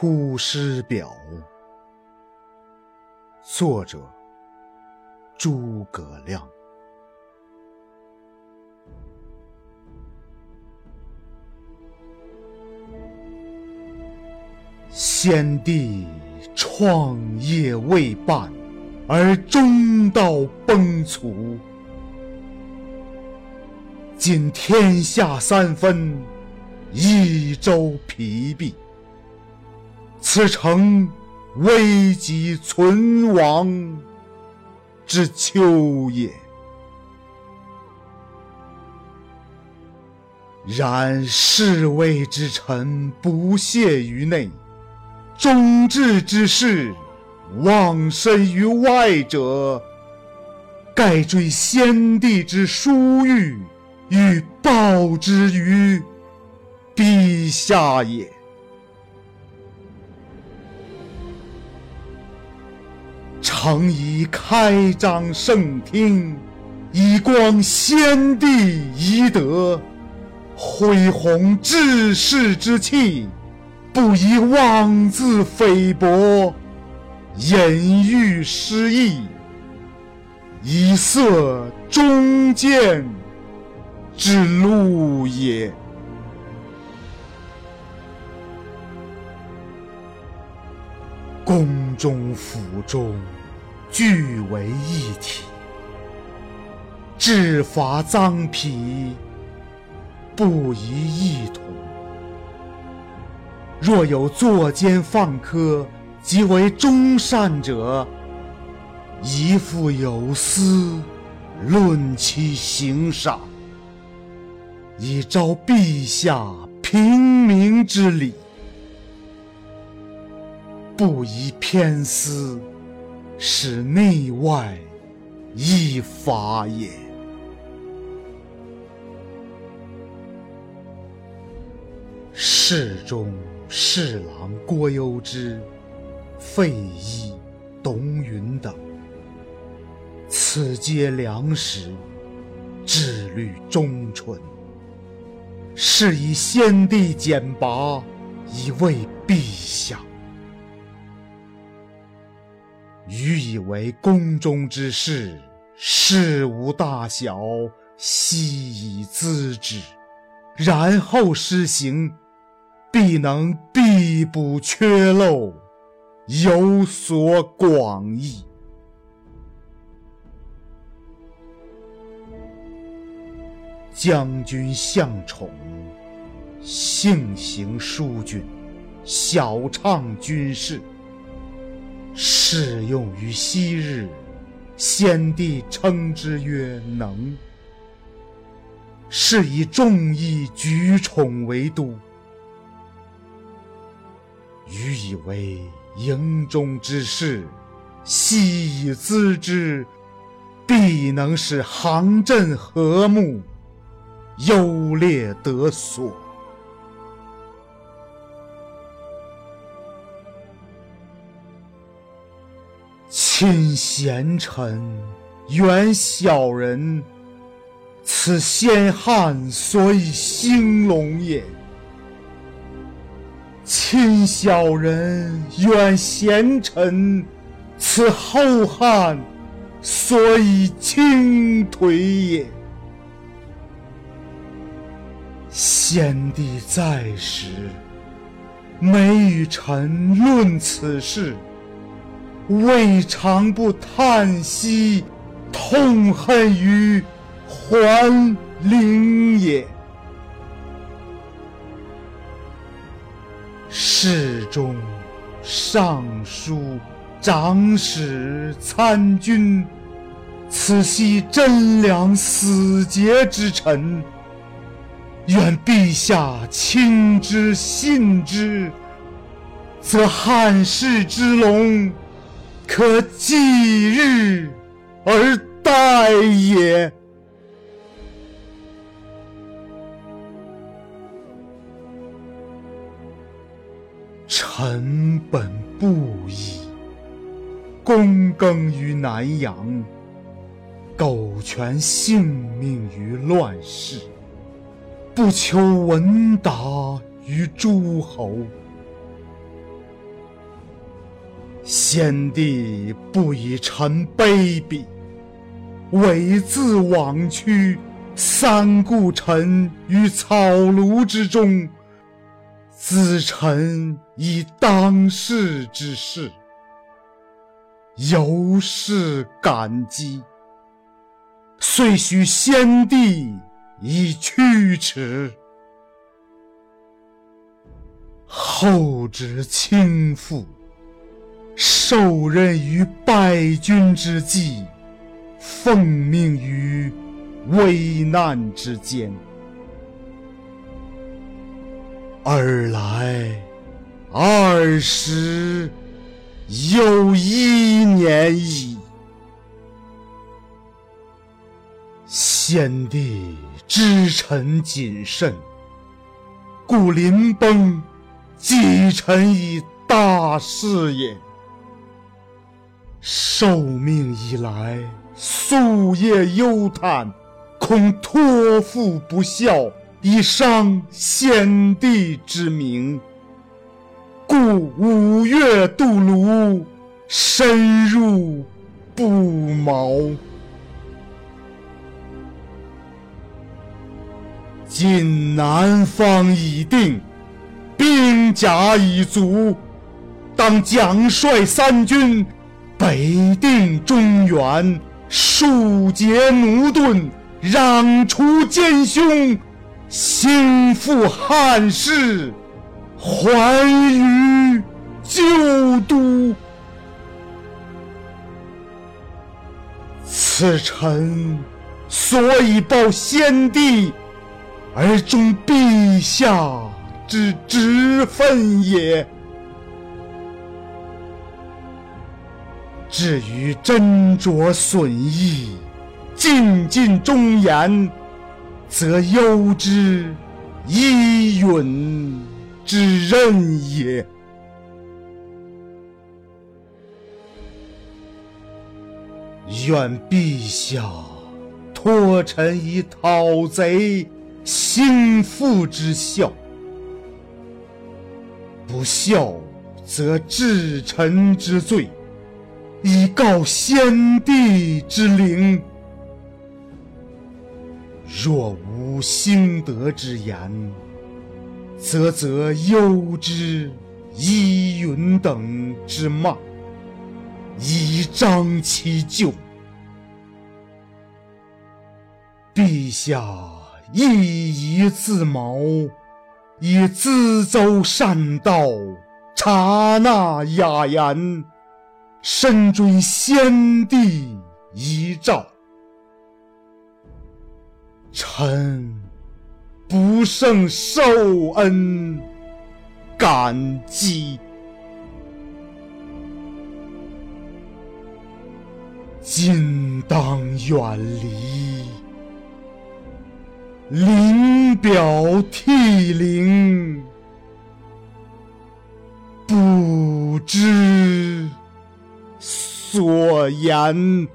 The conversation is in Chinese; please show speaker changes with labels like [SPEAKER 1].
[SPEAKER 1] 出师表》，作者诸葛亮。先帝创业未半，而中道崩殂。今天下三分，益州疲弊。此诚危急存亡之秋也。然侍卫之臣不懈于内，忠志之士忘身于外者，盖追先帝之殊遇，欲报之于陛下也。诚宜开张圣听，以光先帝遗德，恢弘志士之气，不以妄自菲薄，隐喻失义，以塞忠谏之路也。宫中府中，俱为一体。制法赃弊，不宜异同。若有作奸犯科，即为忠善者，宜复有司，论其刑赏，以昭陛下平明之理。不宜偏私，使内外异法也。侍中、侍郎郭攸之、费祎、董允等，此皆良实，志虑忠纯。是以先帝简拔，以慰陛下。予以为宫中之事，事无大小，悉以咨之，然后施行，必能必补缺漏，有所广益。将军向宠，性行淑俊，晓畅军事。适用于昔日，先帝称之曰能。是以众议举宠为都，予以为营中之事，悉以咨之，必能使行阵和睦，优劣得所。亲贤臣，远小人，此先汉所以兴隆也；亲小人，远贤臣，此后汉所以倾颓也。先帝在时，每与臣论此事。未尝不叹息痛恨于桓灵也。侍中、尚书、长史、参军，此系贞良死节之臣，愿陛下亲之信之，则汉室之隆。可继日而待也。臣本布衣，躬耕于南阳，苟全性命于乱世，不求闻达于诸侯。先帝不以臣卑鄙，猥自枉屈，三顾臣于草庐之中，咨臣以当世之事，由是感激，遂许先帝以驱驰。后值倾覆，受任于败军之际，奉命于危难之间。尔来二十有一年矣。先帝知臣谨慎，故临崩。寄臣以大事也。受命以来，夙夜忧叹，恐托付不效，以伤先帝之明，故五月渡泸，深入不毛。今南方已定。兵甲已足，当奖率三军，北定中原，庶竭奴钝，攘除奸凶，兴复汉室，还于旧都。此臣所以报先帝，而忠陛下。之职分也。至于斟酌损益、尽尽忠言，则攸之依允之任也。愿陛下托臣以讨贼兴复之效。不孝，则治臣之罪，以告先帝之灵；若无兴德之言，则则忧之依允等之骂，以彰其咎。陛下亦宜自谋。以咨奏善道，察纳雅言，深追先帝遗诏。臣不胜受恩感激，今当远离。临表涕零，不知言。